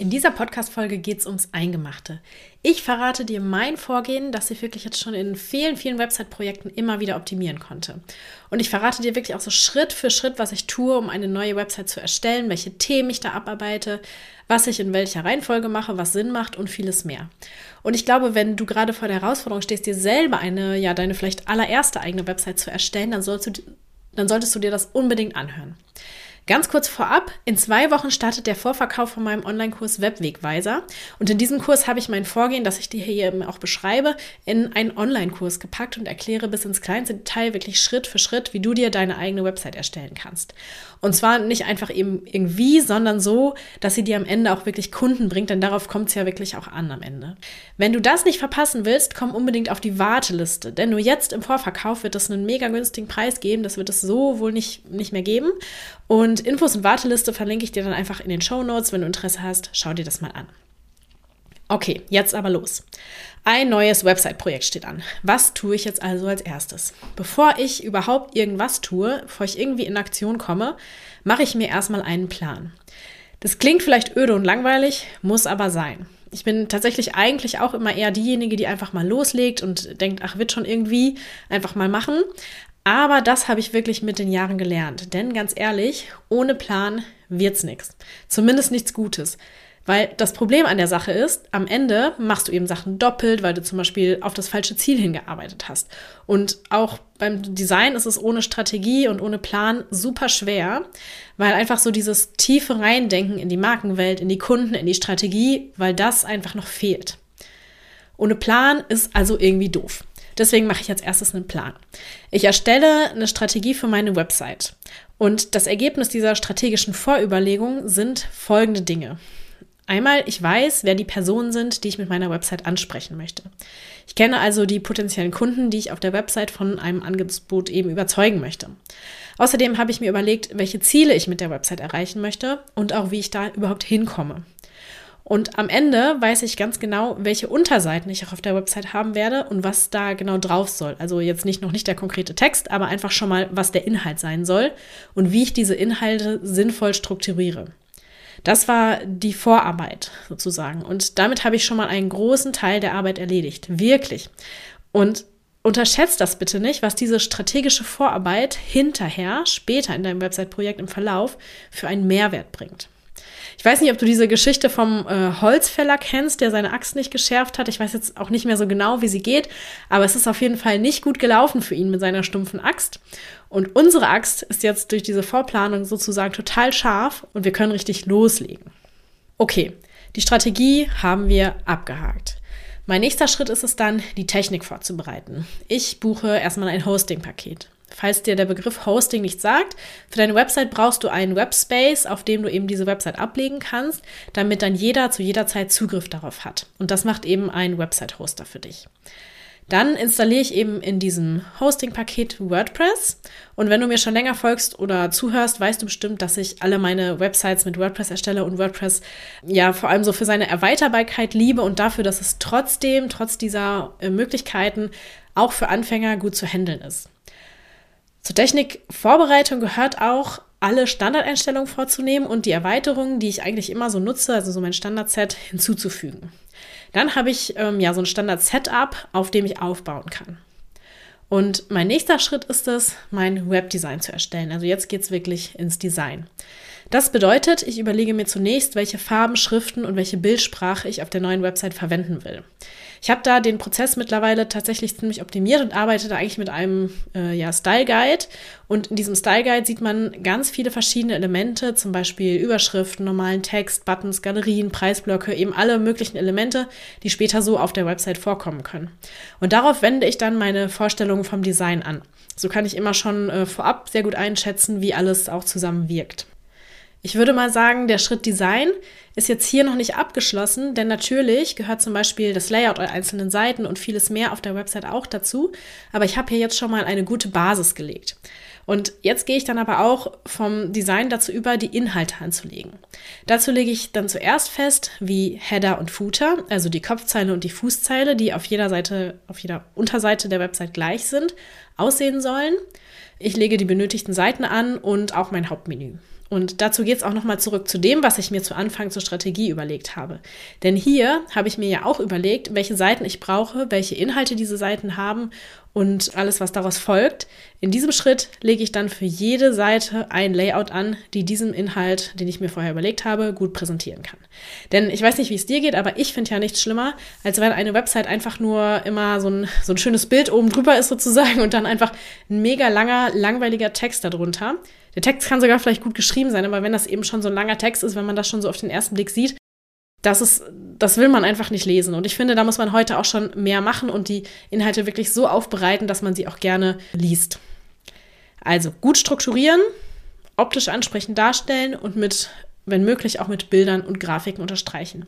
In dieser Podcast-Folge geht es ums Eingemachte. Ich verrate dir mein Vorgehen, das ich wirklich jetzt schon in vielen, vielen Website-Projekten immer wieder optimieren konnte. Und ich verrate dir wirklich auch so Schritt für Schritt, was ich tue, um eine neue Website zu erstellen, welche Themen ich da abarbeite, was ich in welcher Reihenfolge mache, was Sinn macht und vieles mehr. Und ich glaube, wenn du gerade vor der Herausforderung stehst, dir selber eine, ja, deine vielleicht allererste eigene Website zu erstellen, dann, sollst du, dann solltest du dir das unbedingt anhören. Ganz kurz vorab, in zwei Wochen startet der Vorverkauf von meinem Online-Kurs Webwegweiser. Und in diesem Kurs habe ich mein Vorgehen, das ich dir hier eben auch beschreibe, in einen Online-Kurs gepackt und erkläre bis ins kleinste Detail wirklich Schritt für Schritt, wie du dir deine eigene Website erstellen kannst. Und zwar nicht einfach eben irgendwie, sondern so, dass sie dir am Ende auch wirklich Kunden bringt, denn darauf kommt es ja wirklich auch an am Ende. Wenn du das nicht verpassen willst, komm unbedingt auf die Warteliste, denn nur jetzt im Vorverkauf wird es einen mega günstigen Preis geben, das wird es so wohl nicht, nicht mehr geben. Und Infos und Warteliste verlinke ich dir dann einfach in den Show Notes. Wenn du Interesse hast, schau dir das mal an. Okay, jetzt aber los. Ein neues Website-Projekt steht an. Was tue ich jetzt also als erstes? Bevor ich überhaupt irgendwas tue, bevor ich irgendwie in Aktion komme, mache ich mir erstmal einen Plan. Das klingt vielleicht öde und langweilig, muss aber sein. Ich bin tatsächlich eigentlich auch immer eher diejenige, die einfach mal loslegt und denkt, ach, wird schon irgendwie einfach mal machen. Aber das habe ich wirklich mit den Jahren gelernt. Denn ganz ehrlich, ohne Plan wird's nichts. Zumindest nichts Gutes. Weil das Problem an der Sache ist, am Ende machst du eben Sachen doppelt, weil du zum Beispiel auf das falsche Ziel hingearbeitet hast. Und auch beim Design ist es ohne Strategie und ohne Plan super schwer, weil einfach so dieses tiefe Reindenken in die Markenwelt, in die Kunden, in die Strategie, weil das einfach noch fehlt. Ohne Plan ist also irgendwie doof. Deswegen mache ich als erstes einen Plan. Ich erstelle eine Strategie für meine Website. Und das Ergebnis dieser strategischen Vorüberlegung sind folgende Dinge. Einmal, ich weiß, wer die Personen sind, die ich mit meiner Website ansprechen möchte. Ich kenne also die potenziellen Kunden, die ich auf der Website von einem Angebot eben überzeugen möchte. Außerdem habe ich mir überlegt, welche Ziele ich mit der Website erreichen möchte und auch wie ich da überhaupt hinkomme. Und am Ende weiß ich ganz genau, welche Unterseiten ich auch auf der Website haben werde und was da genau drauf soll. Also jetzt nicht noch nicht der konkrete Text, aber einfach schon mal, was der Inhalt sein soll und wie ich diese Inhalte sinnvoll strukturiere. Das war die Vorarbeit sozusagen. Und damit habe ich schon mal einen großen Teil der Arbeit erledigt. Wirklich. Und unterschätzt das bitte nicht, was diese strategische Vorarbeit hinterher, später in deinem Website-Projekt im Verlauf, für einen Mehrwert bringt. Ich weiß nicht, ob du diese Geschichte vom äh, Holzfäller kennst, der seine Axt nicht geschärft hat. Ich weiß jetzt auch nicht mehr so genau, wie sie geht, aber es ist auf jeden Fall nicht gut gelaufen für ihn mit seiner stumpfen Axt. Und unsere Axt ist jetzt durch diese Vorplanung sozusagen total scharf und wir können richtig loslegen. Okay, die Strategie haben wir abgehakt. Mein nächster Schritt ist es dann, die Technik vorzubereiten. Ich buche erstmal ein Hosting-Paket. Falls dir der Begriff Hosting nicht sagt, für deine Website brauchst du einen Webspace, auf dem du eben diese Website ablegen kannst, damit dann jeder zu jeder Zeit Zugriff darauf hat. Und das macht eben ein Website-Hoster für dich. Dann installiere ich eben in diesem Hosting-Paket WordPress. Und wenn du mir schon länger folgst oder zuhörst, weißt du bestimmt, dass ich alle meine Websites mit WordPress erstelle und WordPress ja vor allem so für seine Erweiterbarkeit liebe und dafür, dass es trotzdem, trotz dieser äh, Möglichkeiten, auch für Anfänger gut zu handeln ist. Zur Technikvorbereitung gehört auch, alle Standardeinstellungen vorzunehmen und die Erweiterungen, die ich eigentlich immer so nutze, also so mein Standard-Set, hinzuzufügen. Dann habe ich ähm, ja so ein Standard-Setup, auf dem ich aufbauen kann. Und mein nächster Schritt ist es, mein Webdesign zu erstellen. Also jetzt geht es wirklich ins Design. Das bedeutet, ich überlege mir zunächst, welche Farben, Schriften und welche Bildsprache ich auf der neuen Website verwenden will. Ich habe da den Prozess mittlerweile tatsächlich ziemlich optimiert und arbeite da eigentlich mit einem äh, ja, Style Guide. Und in diesem Style Guide sieht man ganz viele verschiedene Elemente, zum Beispiel Überschriften, normalen Text, Buttons, Galerien, Preisblöcke, eben alle möglichen Elemente, die später so auf der Website vorkommen können. Und darauf wende ich dann meine Vorstellungen vom Design an. So kann ich immer schon äh, vorab sehr gut einschätzen, wie alles auch zusammen wirkt. Ich würde mal sagen, der Schritt Design ist jetzt hier noch nicht abgeschlossen, denn natürlich gehört zum Beispiel das Layout der einzelnen Seiten und vieles mehr auf der Website auch dazu. Aber ich habe hier jetzt schon mal eine gute Basis gelegt. Und jetzt gehe ich dann aber auch vom Design dazu über, die Inhalte anzulegen. Dazu lege ich dann zuerst fest, wie Header und Footer, also die Kopfzeile und die Fußzeile, die auf jeder Seite, auf jeder Unterseite der Website gleich sind, aussehen sollen. Ich lege die benötigten Seiten an und auch mein Hauptmenü. Und dazu geht es auch nochmal zurück zu dem, was ich mir zu Anfang zur Strategie überlegt habe. Denn hier habe ich mir ja auch überlegt, welche Seiten ich brauche, welche Inhalte diese Seiten haben und alles, was daraus folgt. In diesem Schritt lege ich dann für jede Seite ein Layout an, die diesen Inhalt, den ich mir vorher überlegt habe, gut präsentieren kann. Denn ich weiß nicht, wie es dir geht, aber ich finde ja nichts schlimmer, als wenn eine Website einfach nur immer so ein, so ein schönes Bild oben drüber ist sozusagen und dann einfach ein mega langer, langweiliger Text darunter. Der Text kann sogar vielleicht gut geschrieben sein, aber wenn das eben schon so ein langer Text ist, wenn man das schon so auf den ersten Blick sieht, das ist, das will man einfach nicht lesen. Und ich finde, da muss man heute auch schon mehr machen und die Inhalte wirklich so aufbereiten, dass man sie auch gerne liest. Also gut strukturieren, optisch ansprechend darstellen und mit, wenn möglich, auch mit Bildern und Grafiken unterstreichen.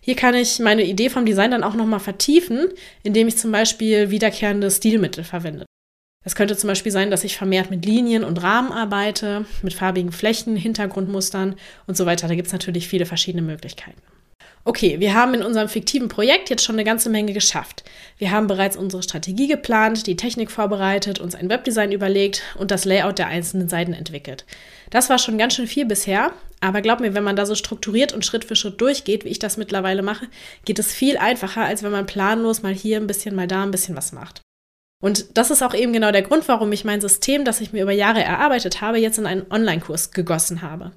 Hier kann ich meine Idee vom Design dann auch nochmal vertiefen, indem ich zum Beispiel wiederkehrende Stilmittel verwende. Es könnte zum Beispiel sein, dass ich vermehrt mit Linien und Rahmen arbeite, mit farbigen Flächen, Hintergrundmustern und so weiter. Da gibt es natürlich viele verschiedene Möglichkeiten. Okay, wir haben in unserem fiktiven Projekt jetzt schon eine ganze Menge geschafft. Wir haben bereits unsere Strategie geplant, die Technik vorbereitet, uns ein Webdesign überlegt und das Layout der einzelnen Seiten entwickelt. Das war schon ganz schön viel bisher, aber glaub mir, wenn man da so strukturiert und Schritt für Schritt durchgeht, wie ich das mittlerweile mache, geht es viel einfacher, als wenn man planlos mal hier ein bisschen, mal da ein bisschen was macht. Und das ist auch eben genau der Grund, warum ich mein System, das ich mir über Jahre erarbeitet habe, jetzt in einen Online-Kurs gegossen habe.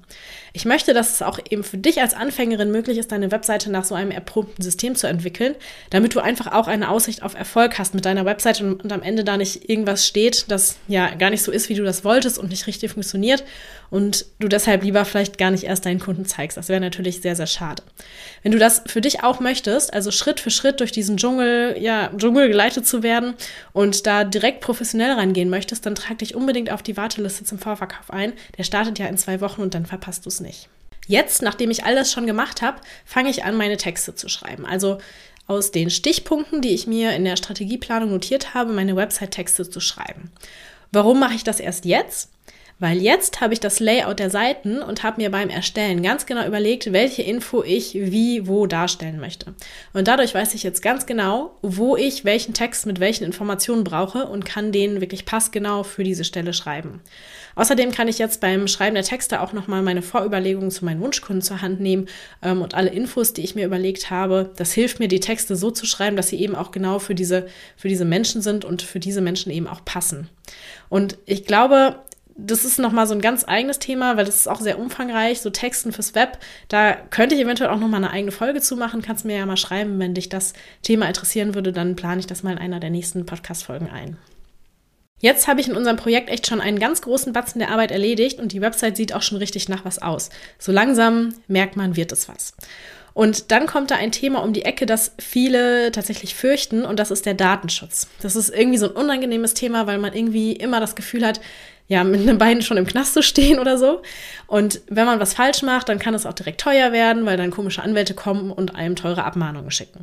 Ich möchte, dass es auch eben für dich als Anfängerin möglich ist, deine Webseite nach so einem erprobten System zu entwickeln, damit du einfach auch eine Aussicht auf Erfolg hast mit deiner Webseite und, und am Ende da nicht irgendwas steht, das ja gar nicht so ist, wie du das wolltest und nicht richtig funktioniert und du deshalb lieber vielleicht gar nicht erst deinen Kunden zeigst. Das wäre natürlich sehr, sehr schade. Wenn du das für dich auch möchtest, also Schritt für Schritt durch diesen Dschungel, ja, Dschungel geleitet zu werden und da direkt professionell rangehen möchtest, dann trag dich unbedingt auf die Warteliste zum Vorverkauf ein. Der startet ja in zwei Wochen und dann verpasst du es nicht. Jetzt, nachdem ich all das schon gemacht habe, fange ich an, meine Texte zu schreiben. Also aus den Stichpunkten, die ich mir in der Strategieplanung notiert habe, meine Website-Texte zu schreiben. Warum mache ich das erst jetzt? Weil jetzt habe ich das Layout der Seiten und habe mir beim Erstellen ganz genau überlegt, welche Info ich wie wo darstellen möchte. Und dadurch weiß ich jetzt ganz genau, wo ich welchen Text mit welchen Informationen brauche und kann den wirklich passgenau für diese Stelle schreiben. Außerdem kann ich jetzt beim Schreiben der Texte auch nochmal meine Vorüberlegungen zu meinen Wunschkunden zur Hand nehmen ähm, und alle Infos, die ich mir überlegt habe. Das hilft mir, die Texte so zu schreiben, dass sie eben auch genau für diese, für diese Menschen sind und für diese Menschen eben auch passen. Und ich glaube, das ist nochmal so ein ganz eigenes Thema, weil das ist auch sehr umfangreich, so Texten fürs Web. Da könnte ich eventuell auch nochmal eine eigene Folge zu machen. Kannst mir ja mal schreiben, wenn dich das Thema interessieren würde, dann plane ich das mal in einer der nächsten Podcast-Folgen ein. Jetzt habe ich in unserem Projekt echt schon einen ganz großen Batzen der Arbeit erledigt und die Website sieht auch schon richtig nach was aus. So langsam merkt man, wird es was. Und dann kommt da ein Thema um die Ecke, das viele tatsächlich fürchten, und das ist der Datenschutz. Das ist irgendwie so ein unangenehmes Thema, weil man irgendwie immer das Gefühl hat, ja, mit einem Bein schon im Knast zu stehen oder so. Und wenn man was falsch macht, dann kann es auch direkt teuer werden, weil dann komische Anwälte kommen und einem teure Abmahnungen schicken.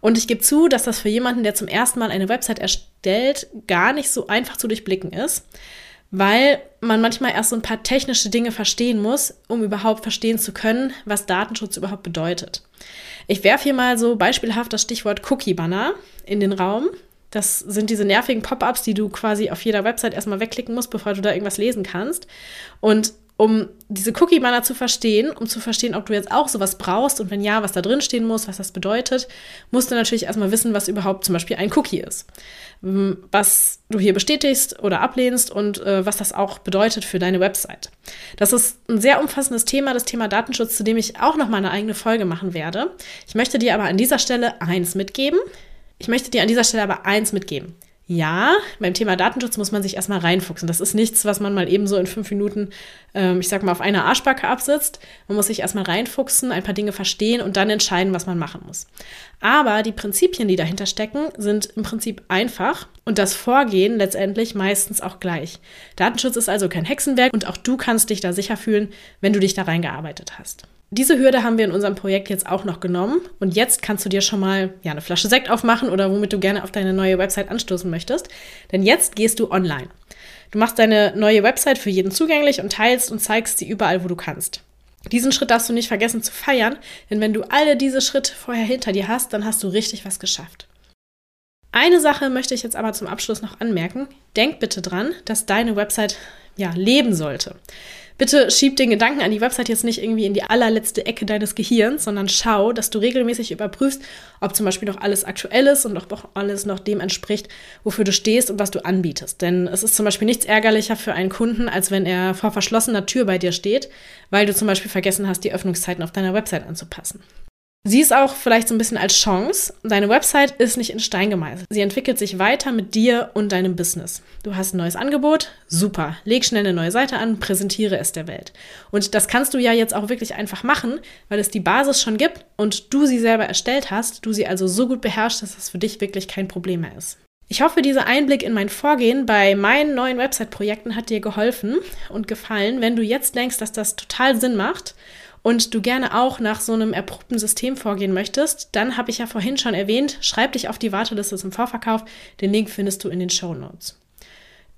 Und ich gebe zu, dass das für jemanden, der zum ersten Mal eine Website erstellt, gar nicht so einfach zu durchblicken ist, weil man manchmal erst so ein paar technische Dinge verstehen muss, um überhaupt verstehen zu können, was Datenschutz überhaupt bedeutet. Ich werfe hier mal so beispielhaft das Stichwort Cookie-Banner in den Raum. Das sind diese nervigen Pop-ups, die du quasi auf jeder Website erstmal wegklicken musst, bevor du da irgendwas lesen kannst. Und um diese Cookie-Banner zu verstehen, um zu verstehen, ob du jetzt auch sowas brauchst und wenn ja, was da drin stehen muss, was das bedeutet, musst du natürlich erstmal wissen, was überhaupt zum Beispiel ein Cookie ist. Was du hier bestätigst oder ablehnst und äh, was das auch bedeutet für deine Website. Das ist ein sehr umfassendes Thema, das Thema Datenschutz, zu dem ich auch noch mal eine eigene Folge machen werde. Ich möchte dir aber an dieser Stelle eins mitgeben. Ich möchte dir an dieser Stelle aber eins mitgeben. ja, beim Thema Datenschutz muss man sich erstmal reinfuchsen. Das ist nichts, was man mal eben so in fünf Minuten, ähm, ich sag mal, auf einer Arschbacke absitzt. Man muss sich erstmal reinfuchsen, ein paar Dinge verstehen und dann entscheiden, was man machen muss. Aber die Prinzipien, die dahinter stecken, sind im Prinzip einfach und das Vorgehen letztendlich meistens auch gleich. Datenschutz ist also kein Hexenwerk und auch du kannst dich da sicher fühlen, wenn du dich da reingearbeitet hast. Diese Hürde haben wir in unserem Projekt jetzt auch noch genommen und jetzt kannst du dir schon mal ja, eine Flasche Sekt aufmachen oder womit du gerne auf deine neue Website anstoßen möchtest. Denn jetzt gehst du online. Du machst deine neue Website für jeden zugänglich und teilst und zeigst sie überall, wo du kannst. Diesen Schritt darfst du nicht vergessen zu feiern, denn wenn du alle diese Schritte vorher hinter dir hast, dann hast du richtig was geschafft. Eine Sache möchte ich jetzt aber zum Abschluss noch anmerken. Denk bitte dran, dass deine Website ja leben sollte. Bitte schieb den Gedanken an die Website jetzt nicht irgendwie in die allerletzte Ecke deines Gehirns, sondern schau, dass du regelmäßig überprüfst, ob zum Beispiel noch alles aktuell ist und ob alles noch dem entspricht, wofür du stehst und was du anbietest. Denn es ist zum Beispiel nichts ärgerlicher für einen Kunden, als wenn er vor verschlossener Tür bei dir steht, weil du zum Beispiel vergessen hast, die Öffnungszeiten auf deiner Website anzupassen. Sieh es auch vielleicht so ein bisschen als Chance. Deine Website ist nicht in Stein gemeißelt. Sie entwickelt sich weiter mit dir und deinem Business. Du hast ein neues Angebot, super. Leg schnell eine neue Seite an, präsentiere es der Welt. Und das kannst du ja jetzt auch wirklich einfach machen, weil es die Basis schon gibt und du sie selber erstellt hast, du sie also so gut beherrschst, dass das für dich wirklich kein Problem mehr ist. Ich hoffe, dieser Einblick in mein Vorgehen bei meinen neuen Website-Projekten hat dir geholfen und gefallen. Wenn du jetzt denkst, dass das total Sinn macht und du gerne auch nach so einem erprobten System vorgehen möchtest, dann habe ich ja vorhin schon erwähnt, schreib dich auf die Warteliste zum Vorverkauf. Den Link findest du in den Show Notes.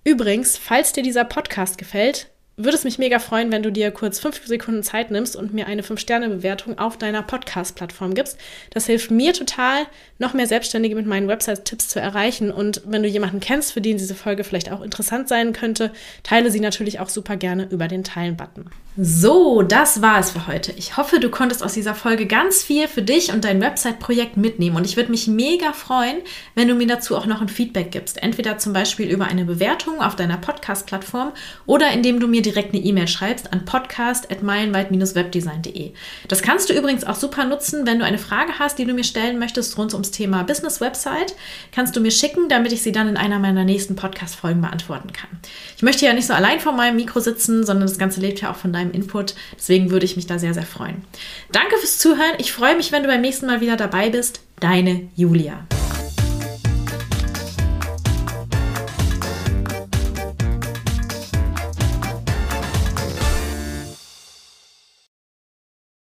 Übrigens, falls dir dieser Podcast gefällt, würde es mich mega freuen, wenn du dir kurz fünf Sekunden Zeit nimmst und mir eine 5-Sterne-Bewertung auf deiner Podcast-Plattform gibst. Das hilft mir total, noch mehr Selbstständige mit meinen Website-Tipps zu erreichen. Und wenn du jemanden kennst, für den diese Folge vielleicht auch interessant sein könnte, teile sie natürlich auch super gerne über den Teilen-Button. So, das war es für heute. Ich hoffe, du konntest aus dieser Folge ganz viel für dich und dein Website-Projekt mitnehmen. Und ich würde mich mega freuen, wenn du mir dazu auch noch ein Feedback gibst. Entweder zum Beispiel über eine Bewertung auf deiner Podcast-Plattform oder indem du mir direkt eine E-Mail schreibst an podcast.meilenweit-webdesign.de. Das kannst du übrigens auch super nutzen, wenn du eine Frage hast, die du mir stellen möchtest rund ums Thema Business Website. Kannst du mir schicken, damit ich sie dann in einer meiner nächsten Podcast-Folgen beantworten kann. Ich möchte ja nicht so allein vor meinem Mikro sitzen, sondern das Ganze lebt ja auch von deinem deinem Input. Deswegen würde ich mich da sehr, sehr freuen. Danke fürs Zuhören. Ich freue mich, wenn du beim nächsten Mal wieder dabei bist. Deine Julia.